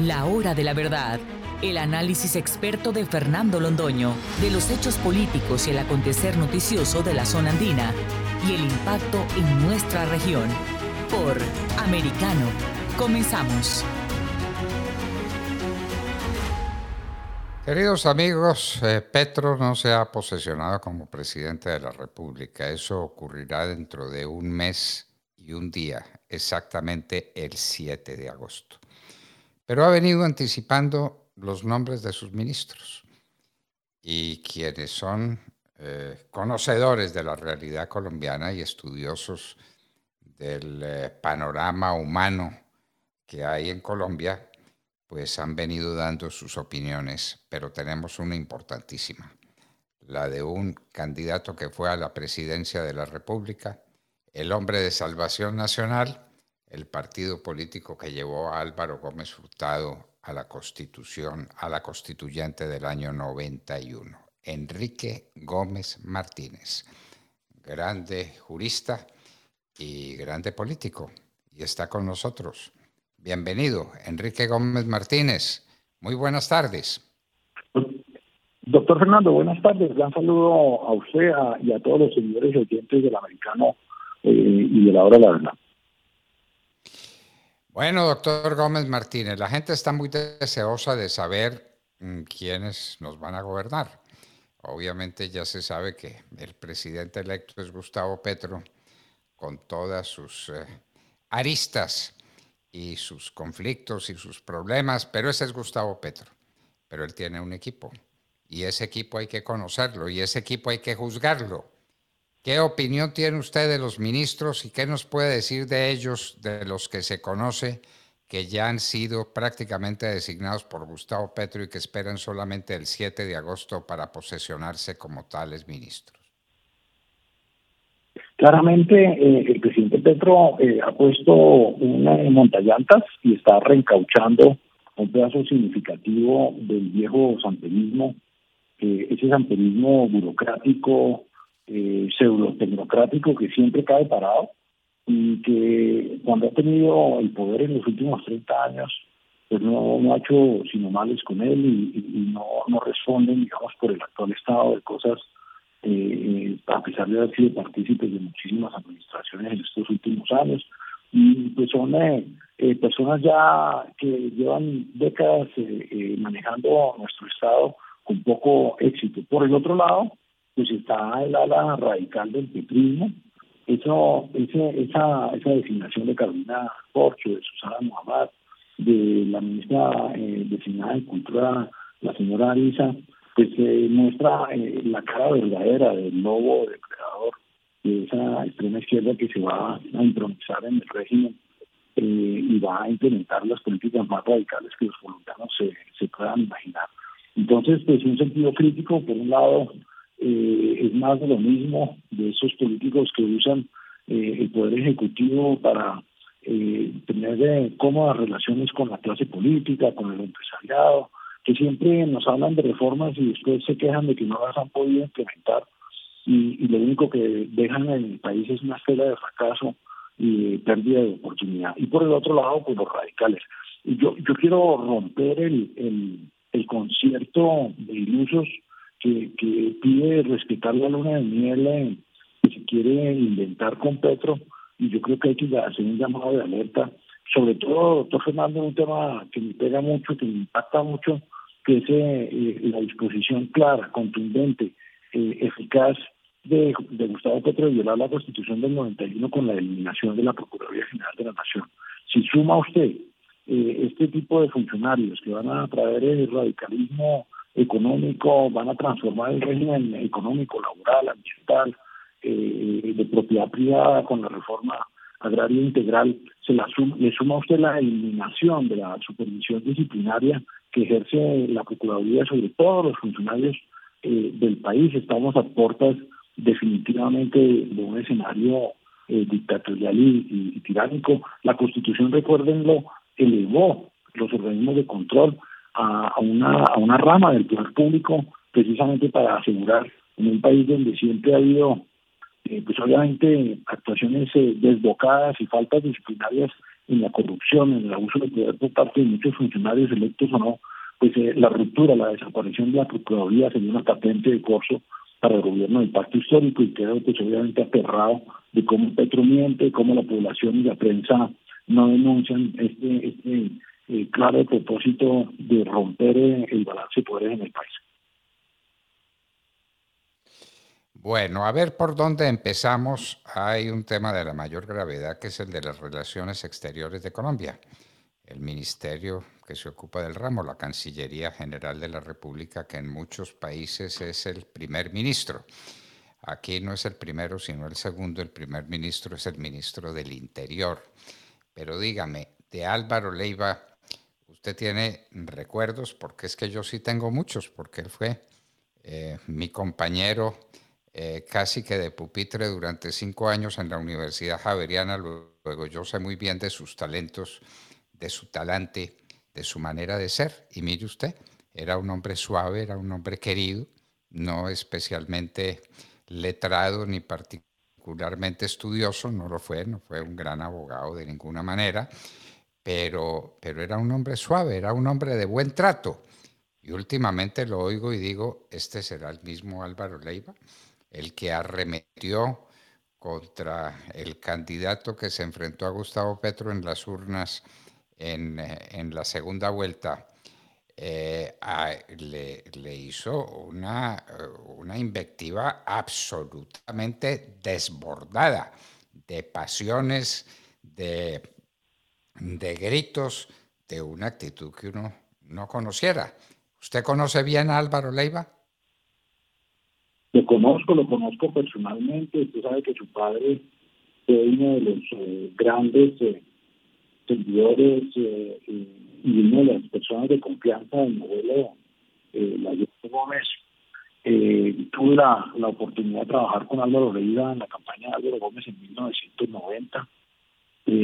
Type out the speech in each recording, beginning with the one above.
La hora de la verdad. El análisis experto de Fernando Londoño de los hechos políticos y el acontecer noticioso de la zona andina y el impacto en nuestra región. Por Americano. Comenzamos. Queridos amigos, eh, Petro no se ha posesionado como presidente de la República. Eso ocurrirá dentro de un mes y un día, exactamente el 7 de agosto pero ha venido anticipando los nombres de sus ministros. Y quienes son eh, conocedores de la realidad colombiana y estudiosos del eh, panorama humano que hay en Colombia, pues han venido dando sus opiniones, pero tenemos una importantísima, la de un candidato que fue a la presidencia de la República, el hombre de Salvación Nacional, el partido político que llevó a Álvaro Gómez Hurtado a la Constitución, a la constituyente del año 91, Enrique Gómez Martínez, grande jurista y grande político, y está con nosotros. Bienvenido, Enrique Gómez Martínez. Muy buenas tardes. Doctor Fernando, buenas tardes. Gran saludo a usted y a todos los seguidores y oyentes del americano eh, y de la hora de la verdad. Bueno, doctor Gómez Martínez, la gente está muy deseosa de saber mm, quiénes nos van a gobernar. Obviamente ya se sabe que el presidente electo es Gustavo Petro, con todas sus eh, aristas y sus conflictos y sus problemas, pero ese es Gustavo Petro. Pero él tiene un equipo y ese equipo hay que conocerlo y ese equipo hay que juzgarlo. ¿Qué opinión tiene usted de los ministros y qué nos puede decir de ellos, de los que se conoce, que ya han sido prácticamente designados por Gustavo Petro y que esperan solamente el 7 de agosto para posesionarse como tales ministros? Claramente, eh, el presidente Petro eh, ha puesto una montallantas y está reencauchando un pedazo significativo del viejo santerismo, ese santerismo burocrático, eh, pseudo-tecnocrático que siempre cae parado y que cuando ha tenido el poder en los últimos 30 años, pues no, no ha hecho sino males con él y, no, no responden, digamos, por el actual estado de cosas, eh, a pesar de haber sido partícipes de muchísimas administraciones en estos últimos años. Y pues son eh, eh personas ya que llevan décadas eh, manejando nuestro estado con poco éxito. Por el otro lado, pues está el ala radical del petrismo. Eso, ese, esa, esa designación de Carolina Porcho, de Susana Muhammad, de la ministra eh, designada de Cultura, la señora Arisa, pues eh, muestra eh, la cara verdadera del lobo depredador de esa extrema izquierda que se va a improvisar en el régimen eh, y va a implementar las políticas más radicales que los colombianos se, se puedan imaginar. Entonces, pues un sentido crítico, por un lado, eh, es más de lo mismo de esos políticos que usan eh, el poder ejecutivo para eh, tener cómodas relaciones con la clase política, con el empresariado, que siempre nos hablan de reformas y después se quejan de que no las han podido implementar y, lo único que dejan en el país es una esfera de fracaso y pérdida de oportunidad. Y por el otro lado, pues los radicales. Y yo, yo quiero romper el, el, el concierto de ilusos que, que pide respetar la luna de miel eh, que se quiere inventar con Petro y yo creo que hay que hacer un llamado de alerta, sobre todo, doctor Fernando, un tema que me pega mucho, que me impacta mucho, que es eh, la disposición clara, contundente, eh, eficaz de, de, Gustavo Petro de violar la Constitución del 91 con la eliminación de la Procuraduría General de la Nación. Si suma usted este tipo de funcionarios que van a traer el radicalismo económico, van a transformar el régimen económico, laboral, ambiental, eh, de propiedad privada con la reforma agraria integral, se la le suma usted la eliminación de la supervisión disciplinaria que ejerce la Procuraduría sobre todos los funcionarios eh, del país. Estamos a puertas definitivamente de un escenario eh, dictatorial y, y, tiránico. La Constitución, recuérdenlo, elevó los organismos de control a, una, a una rama del poder público precisamente para asegurar en un país donde siempre ha habido, eh, pues obviamente, actuaciones eh, desbocadas y faltas disciplinarias en la corrupción, en el abuso de poder por parte de muchos funcionarios electos o no, pues eh, la ruptura, la desaparición de la Procuraduría sería una patente de corso para el gobierno del pacto histórico y quedó pues obviamente aterrado de cómo Petro miente, cómo la población y la prensa no denuncian este, este eh, claro propósito de romper el balance de poderes en el país. Bueno, a ver por dónde empezamos. Hay un tema de la mayor gravedad que es el de las relaciones exteriores de Colombia. El ministerio que se ocupa del ramo, la Cancillería General de la República, que en muchos países es el primer ministro. Aquí no es el primero, sino el segundo. El primer ministro es el ministro del Interior. Pero dígame, de Álvaro Leiva, usted tiene recuerdos, porque es que yo sí tengo muchos, porque él fue eh, mi compañero eh, casi que de pupitre durante cinco años en la Universidad Javeriana. Luego yo sé muy bien de sus talentos, de su talante, de su manera de ser. Y mire usted, era un hombre suave, era un hombre querido, no especialmente letrado ni particularmente estudioso, no lo fue, no fue un gran abogado de ninguna manera, pero, pero era un hombre suave, era un hombre de buen trato. Y últimamente lo oigo y digo, este será el mismo Álvaro Leiva el que arremetió contra el candidato que se enfrentó a Gustavo Petro en las urnas en, eh, la segunda vuelta, eh, le, hizo una, una invectiva absolutamente desbordada de pasiones, de, de gritos, de una actitud que uno no conociera. ¿Usted conoce bien a Álvaro Leiva? Lo conozco, lo conozco personalmente. Usted sabe que su padre fue uno de los eh, grandes eh, seguidores eh, y una de las personas de confianza del modelo eh, la Gómez. tuve la, la, oportunidad de trabajar con Álvaro Leiva en la campaña de Álvaro Gómez en 1990.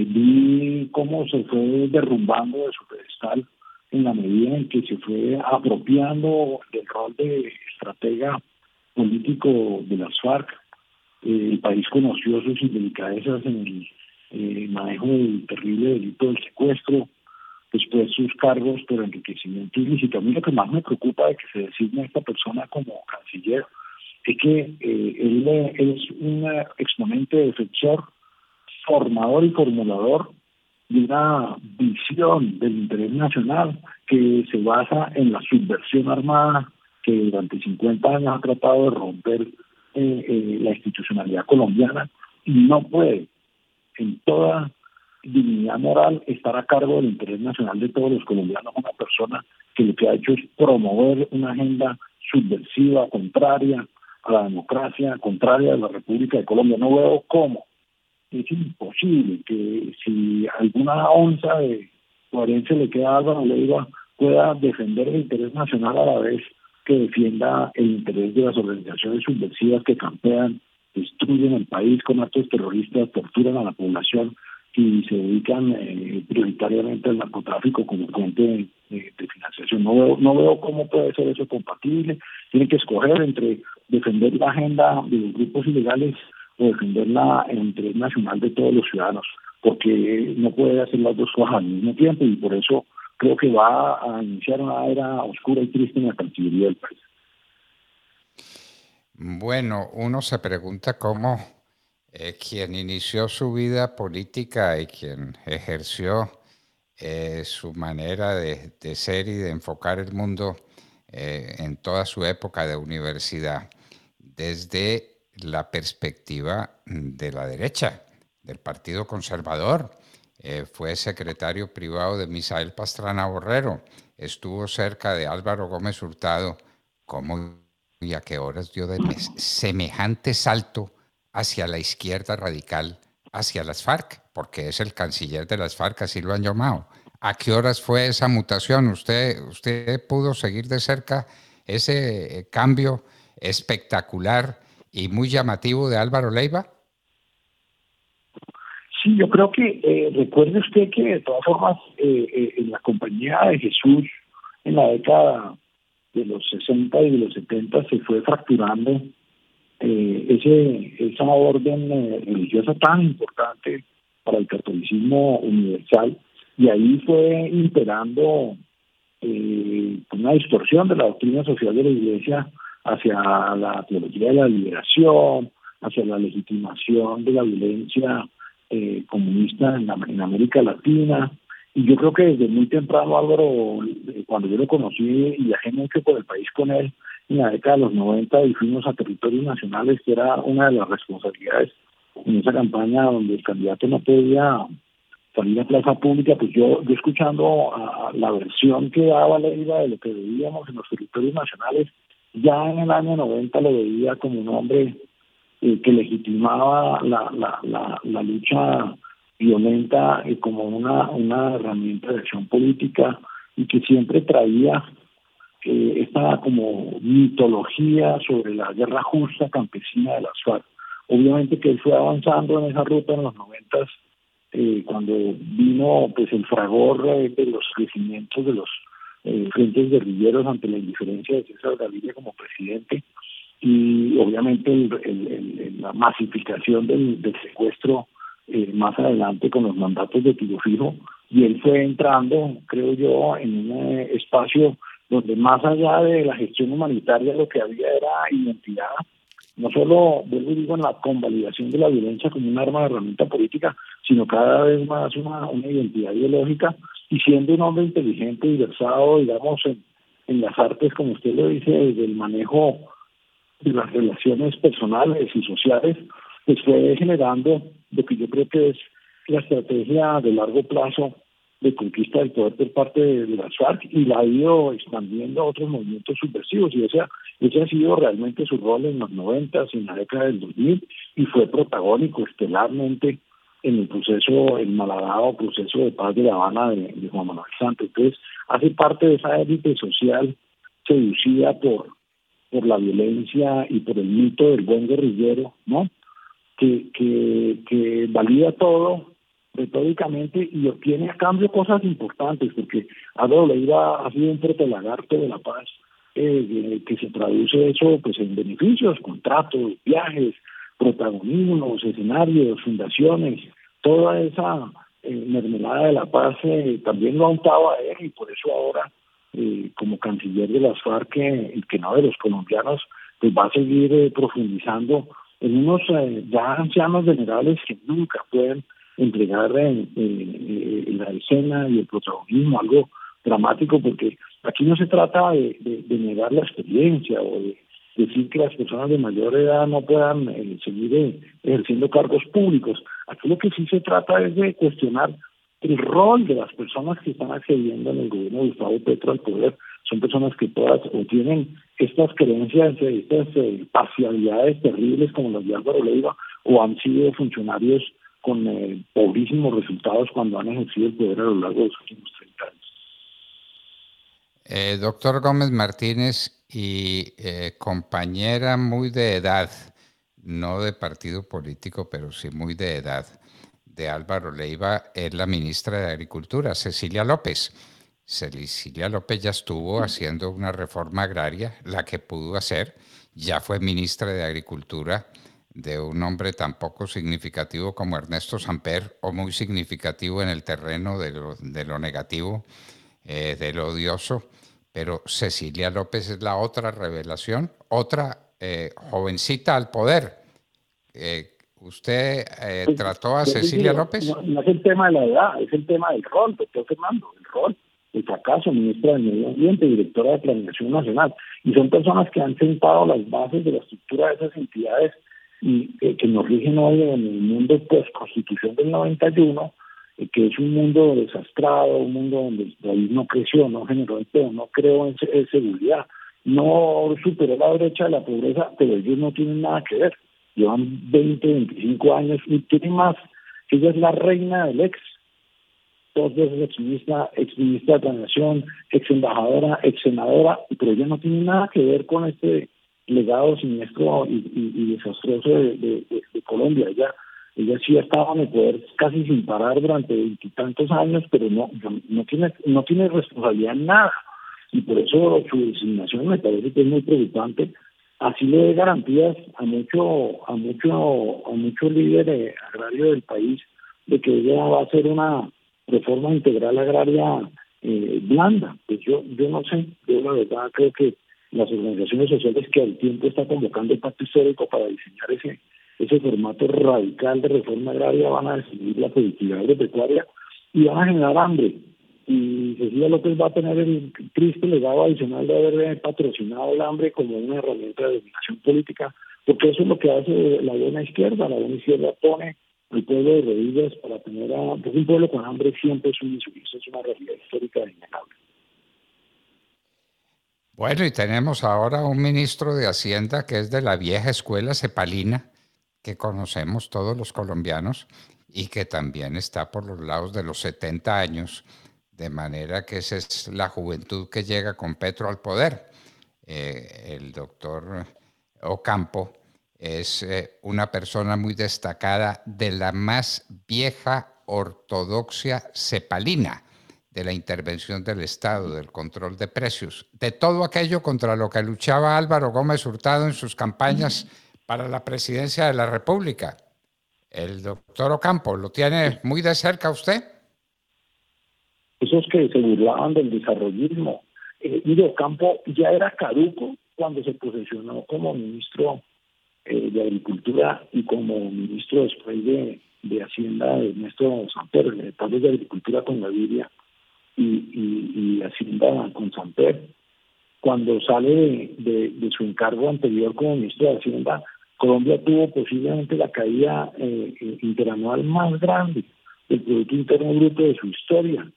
Vi cómo se fue derrumbando de su pedestal en la medida en que se fue apropiando del rol de estratega político de las FARC. Eh, el país conoció sus indelicadezas en el eh, manejo del terrible delito del secuestro, después sus cargos por enriquecimiento ilícito. A mí lo que más me preocupa de que se designe a esta persona como canciller es que eh, él es un exponente defensor, formador y formulador de una visión del interés nacional que se basa en la subversión armada, que durante 50 años ha tratado de romper eh, eh, la institucionalidad colombiana y no puede en toda dignidad moral estar a cargo del interés nacional de todos los colombianos, una persona que lo que ha hecho es promover una agenda subversiva, contraria a la democracia, contraria a la República de Colombia. No veo cómo. Es imposible que si alguna onza de coherencia le queda a Álvaro Leiva pueda defender el interés nacional a la vez que defienda el interés de las organizaciones subversivas que campean, destruyen el país con actos terroristas, torturan a la población y se dedican eh, prioritariamente al narcotráfico como fuente de, financiación. No veo, no veo cómo puede ser eso compatible. Tiene que escoger entre defender la agenda de los grupos ilegales defender la, interés nacional de todos los ciudadanos, porque no puede hacer las dos cosas al mismo tiempo y por eso creo que va a iniciar una era oscura y triste en la Cancillería del país. Bueno, uno se pregunta cómo eh, quien inició su vida política y quien ejerció eh, su manera de, ser y de enfocar el mundo eh, en toda su época de universidad, desde la perspectiva de la derecha, del Partido Conservador, eh, fue secretario privado de Misael Pastrana Borrero, estuvo cerca de Álvaro Gómez Hurtado. ¿Cómo y a qué horas dio semejante salto hacia la izquierda radical, hacia las FARC? Porque es el canciller de las FARC, así lo han llamado. ¿A qué horas fue esa mutación? ¿Usted, usted pudo seguir de cerca ese eh, cambio espectacular y muy llamativo de Álvaro Leiva? Sí, yo creo que eh, recuerde usted que de todas formas eh, eh, en la compañía de Jesús en la década de los 60 y de los 70 se fue fracturando ese esa orden religiosa tan importante para el catolicismo universal, y ahí fue imperando eh, una distorsión de la doctrina social de la Iglesia hacia la teología de la liberación, hacia la legitimación de la violencia eh, comunista en, en, América Latina. Y yo creo que desde muy temprano, Álvaro, eh, cuando yo lo conocí y viajé mucho por el país con él en la década de los 90 y fuimos a territorios nacionales, que era una de las responsabilidades en esa campaña donde el candidato no podía salir a plaza pública, pues yo, yo escuchando a la versión que daba Leiva de lo que veíamos en los territorios nacionales, ya en el año 90 lo veía como un hombre eh, que legitimaba la, la, la, lucha violenta eh, como una, una herramienta de acción política y que siempre traía eh, esta como mitología sobre la guerra justa campesina de las FARC. Obviamente que él fue avanzando en esa ruta en los noventas eh, cuando vino pues el fragor de los crecimientos de los eh, frentes guerrilleros ante la indiferencia de César Gaviria como presidente y obviamente el, la masificación del, secuestro eh, más adelante con los mandatos de tiro fijo. Y él fue entrando, creo yo, en un eh, espacio donde más allá de la gestión humanitaria lo que había era identidad, no solo, vuelvo y digo, en la convalidación de la violencia como un arma de herramienta política, sino cada vez más una, una identidad ideológica y siendo un hombre inteligente y versado, digamos, en, en las artes, como usted lo dice, desde el manejo de las relaciones personales y sociales, pues fue generando lo que yo creo que es la estrategia de largo plazo de conquista del poder por parte de, las FARC y la ha ido expandiendo a otros movimientos subversivos y ese, ese ha sido realmente su rol en los 90, en la década del 2000 y fue protagónico estelarmente en el proceso, el malhadado proceso de paz de La Habana de, Juan Manuel Santos. Entonces, hace parte de esa élite social seducida por, por la violencia y por el mito del buen guerrillero, ¿no? Que, que, que valida todo retóricamente y obtiene a cambio cosas importantes, porque Álvaro Leiva ha sido un protelagarto de la paz, eh, que se traduce eso pues en beneficios, contratos, viajes, protagonismos, escenarios, fundaciones, toda esa eh, mermelada de la paz eh, también lo ha untado a él y por eso ahora eh, como canciller de las FARC, el que no de los colombianos, pues va a seguir profundizando en unos ya ancianos generales que nunca pueden entregar la escena y el protagonismo, algo dramático, porque aquí no se trata de, de negar la experiencia o de decir que las personas de mayor edad no puedan eh, seguir eh, ejerciendo cargos públicos. Aquí lo que sí se trata es de cuestionar el rol de las personas que están accediendo en el gobierno de Gustavo Petro al poder. Son personas que todas o tienen estas creencias, estas eh, parcialidades terribles como las de Álvaro Leiva, o han sido funcionarios con pobrísimos resultados cuando han ejercido el poder a lo largo de los últimos 30 años. doctor Gómez Martínez, y eh, compañera muy de edad, no de partido político, pero sí muy de edad, de Álvaro Leiva, es la ministra de Agricultura, Cecilia López. Cecilia López ya estuvo haciendo una reforma agraria, la que pudo hacer, ya fue ministra de Agricultura de un hombre tan poco significativo como Ernesto Samper, o muy significativo en el terreno de lo, de lo negativo, eh, de lo odioso pero Cecilia López es la otra revelación, otra eh, jovencita al poder. Eh, ¿Usted eh, pues, trató a Cecilia López? No, es el tema de la edad, es el tema del rol, doctor Fernando, el rol, el fracaso, ministra del Medio Ambiente, directora de Planeación Nacional. Y son personas que han sentado las bases de la estructura de esas entidades y que nos rigen hoy en el mundo post-constitución del 91 eh, que es un mundo desastrado, un mundo donde el país no creció, no generó empleo, no creó en, seguridad, no superó la brecha de la pobreza, pero ellos no tienen nada que ver. Llevan 20, 25 años y tienen más. Ella es la reina del ex, dos veces ex ministra, ex ministra de la Nación, ex embajadora, ex senadora, pero ella no tiene nada que ver con este legado siniestro y, desastroso de, de Colombia. Ella ella sí ha estado en el poder casi sin parar durante veintitantos años, pero no, no tiene, no tiene responsabilidad en nada. Y por eso su designación me parece que es muy preocupante. Así le dé garantías a mucho, a mucho, a mucho líder agrario del país de que ella va a hacer una reforma integral agraria eh, blanda. Pues yo, yo no sé, yo la verdad creo que las organizaciones sociales que al tiempo está convocando el pacto histórico para diseñar ese, ese formato radical de reforma agraria van a decidir la productividad agropecuaria y van a generar hambre. Y Cecilia López va a tener el triste legado adicional de haber patrocinado el hambre como una herramienta de dominación política, porque eso es lo que hace la buena izquierda. La buena izquierda pone al pueblo de rodillas para tener a. Un pueblo con hambre siempre es un insumiso, es una realidad histórica innegable. Bueno, y tenemos ahora un ministro de Hacienda que es de la vieja escuela cepalina, que conocemos todos los colombianos, y que también está por los lados de los 70 años, de manera que esa es la juventud que llega con Petro al poder. Eh, el doctor Ocampo es eh, una persona muy destacada de la más vieja ortodoxia cepalina de la intervención del Estado, del control de precios, de todo aquello contra lo que luchaba Álvaro Gómez Hurtado en sus campañas para la presidencia de la República. El doctor Ocampo, ¿lo tiene muy de cerca usted? Esos que se burlaban del desarrollismo. Eh, Ocampo ya era caduco cuando se posicionó como ministro eh, de Agricultura y como ministro después de, de Hacienda de Ernesto Samper, tal de Agricultura con Gaviria y, y, y, Hacienda con Samper. Cuando sale de, de, su encargo anterior como ministro de Hacienda, Colombia tuvo posiblemente la caída eh, interanual más grande del Producto Interno Bruto de su historia.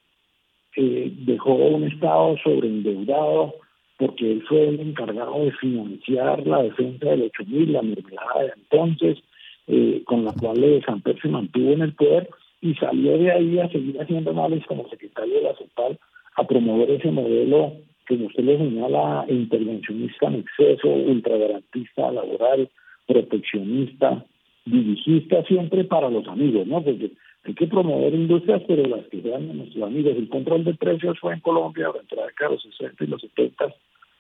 Eh, dejó un Estado sobreendeudado porque él fue el encargado de financiar la defensa del 8000, la mermelada de entonces, eh, con la cual eh, se mantuvo en el poder y salió de ahí a seguir haciendo males como secretario de la CEPAL a promover ese modelo que usted le señala intervencionista en exceso, ultragarantista laboral, proteccionista, dirigista siempre para los amigos, ¿no? Porque hay que promover industrias, pero las que sean nuestros amigos. El control de precios fue en Colombia durante la década de los 60 y los 70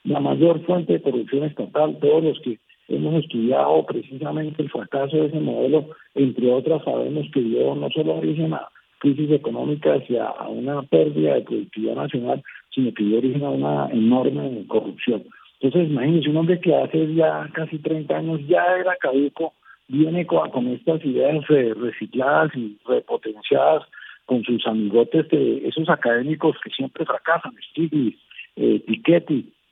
la mayor fuente de corrupción estatal. Todos los que hemos estudiado precisamente el fracaso de ese modelo, entre otras, sabemos que dio no solo origen a crisis económica hacia a una pérdida de productividad nacional, sino que dio origen a una enorme corrupción. Entonces, imagínense, un hombre que hace ya casi 30 años ya era caduco, viene con, estas ideas eh, recicladas y repotenciadas con sus amigotes de esos académicos que siempre fracasan, Stiglitz, eh,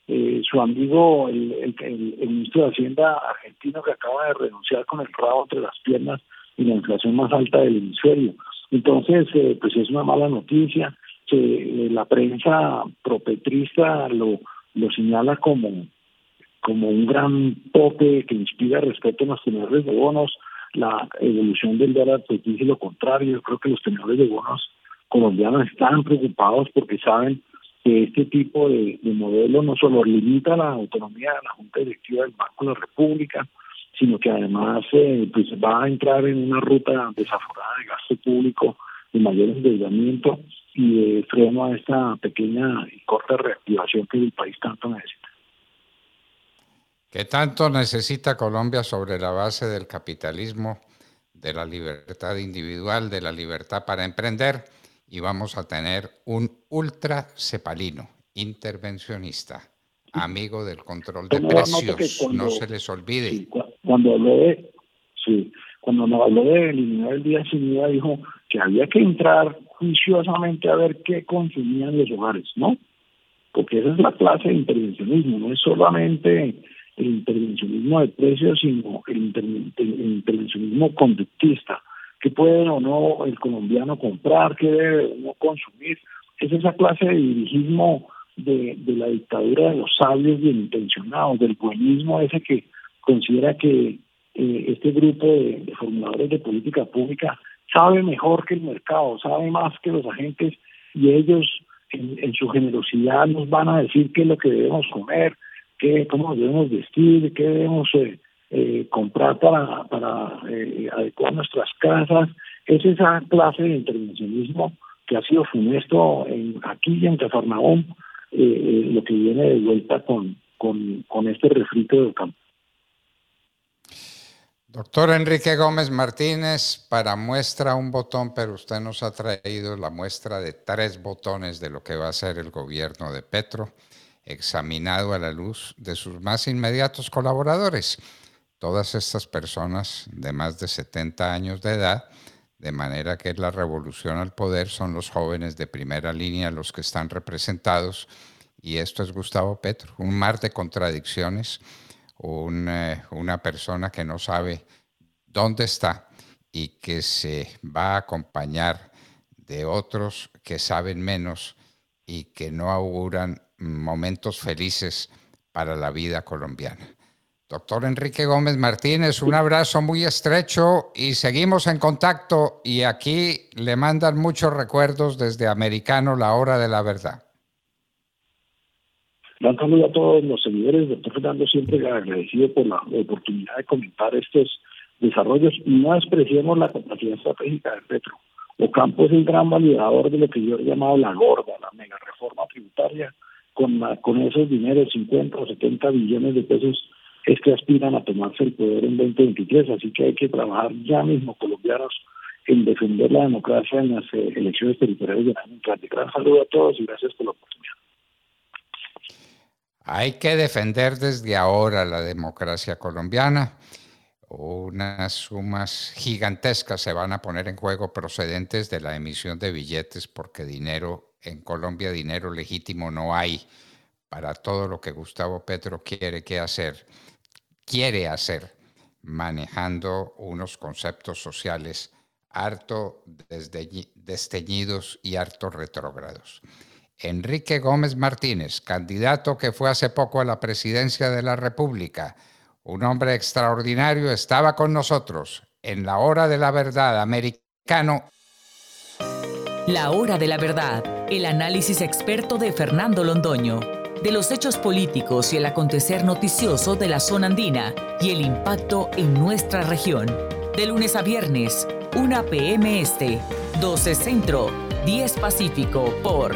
eh, su amigo, el, ministro de Hacienda argentino que acaba de renunciar con el rabo entre las piernas y la inflación más alta del hemisferio. Entonces, eh, pues es una mala noticia. que la prensa propetrista lo lo señala como, como un gran tope que inspira respeto a los tenedores de bonos, la evolución del dólar pues dice lo contrario, yo creo que los tenedores de bonos colombianos están preocupados porque saben que este tipo de, modelo no solo limita la autonomía de la Junta Directiva del Banco de la República, sino que además eh, pues va a entrar en una ruta desaforada de gasto público, de mayor endeudamiento y de freno a esta pequeña y corta reactivación que el país tanto necesita. ¿Qué tanto necesita Colombia sobre la base del capitalismo, de la libertad individual, de la libertad para emprender? Y vamos a tener un ultra cepalino, intervencionista, amigo del control de precios, no se les olvide. cuando habló de, sí, cuando nos habló de eliminar el día sin IVA, dijo que había que entrar juiciosamente a ver qué consumían los hogares, ¿no? Porque esa es la clase de intervencionismo, no es solamente el intervencionismo de precios, sino el, intervencionismo conductista. ¿Qué puede o no el colombiano comprar? ¿Qué debe o no consumir? Es esa clase de dirigismo de, de la dictadura de los sabios bien intencionados, del buenismo ese que considera que eh, este grupo de, de formuladores de política pública sabe mejor que el mercado, sabe más que los agentes y ellos en, su generosidad nos van a decir qué es lo que debemos comer, qué, cómo debemos vestir, qué debemos eh, eh, comprar para, para eh, adecuar nuestras casas. Es esa clase de intervencionismo que ha sido funesto en, aquí y en Cafarnaúm, lo que viene de vuelta con, con, con este refrito del campo. Doctor Enrique Gómez Martínez, para muestra un botón, pero usted nos ha traído la muestra de tres botones de lo que va a ser el gobierno de Petro, examinado a la luz de sus más inmediatos colaboradores. Todas estas personas de más de 70 años de edad, de manera que la revolución al poder son los jóvenes de primera línea los que están representados, y esto es Gustavo Petro, un mar de contradicciones eh, una persona que no sabe dónde está y que se va a acompañar de otros que saben menos y que no auguran momentos felices para la vida colombiana. Doctor Enrique Gómez Martínez, un abrazo muy estrecho y seguimos en contacto y aquí le mandan muchos recuerdos desde Americano, la hora de la verdad. Un saludo a todos los seguidores, doctor Fernando, siempre agradecido por la oportunidad de comentar estos desarrollos. No despreciemos la capacidad estratégica de Petro. Ocampo es el gran validador de lo que yo he llamado la gorda, la mega reforma tributaria, con, esos dineros, 50 o 70 billones de pesos, es que aspiran a tomarse el poder en 2023. Así que hay que trabajar ya mismo, colombianos, en defender la democracia en las eh, elecciones territoriales del año entrante. Gran saludo a todos y gracias por la. Hay que defender desde ahora la democracia colombiana. Unas sumas gigantescas se van a poner en juego procedentes de la emisión de billetes porque dinero en Colombia, dinero legítimo no hay para todo lo que Gustavo Petro quiere hacer, quiere hacer, manejando unos conceptos sociales harto desteñidos y harto retrógrados. Enrique Gómez Martínez, candidato que fue hace poco a la presidencia de la República, un hombre extraordinario, estaba con nosotros en la hora de la verdad americano. La hora de la verdad, el análisis experto de Fernando Londoño, de los hechos políticos y el acontecer noticioso de la zona andina y el impacto en nuestra región. De lunes a viernes, 1 p.m. Este, 12 Centro, 10 Pacífico por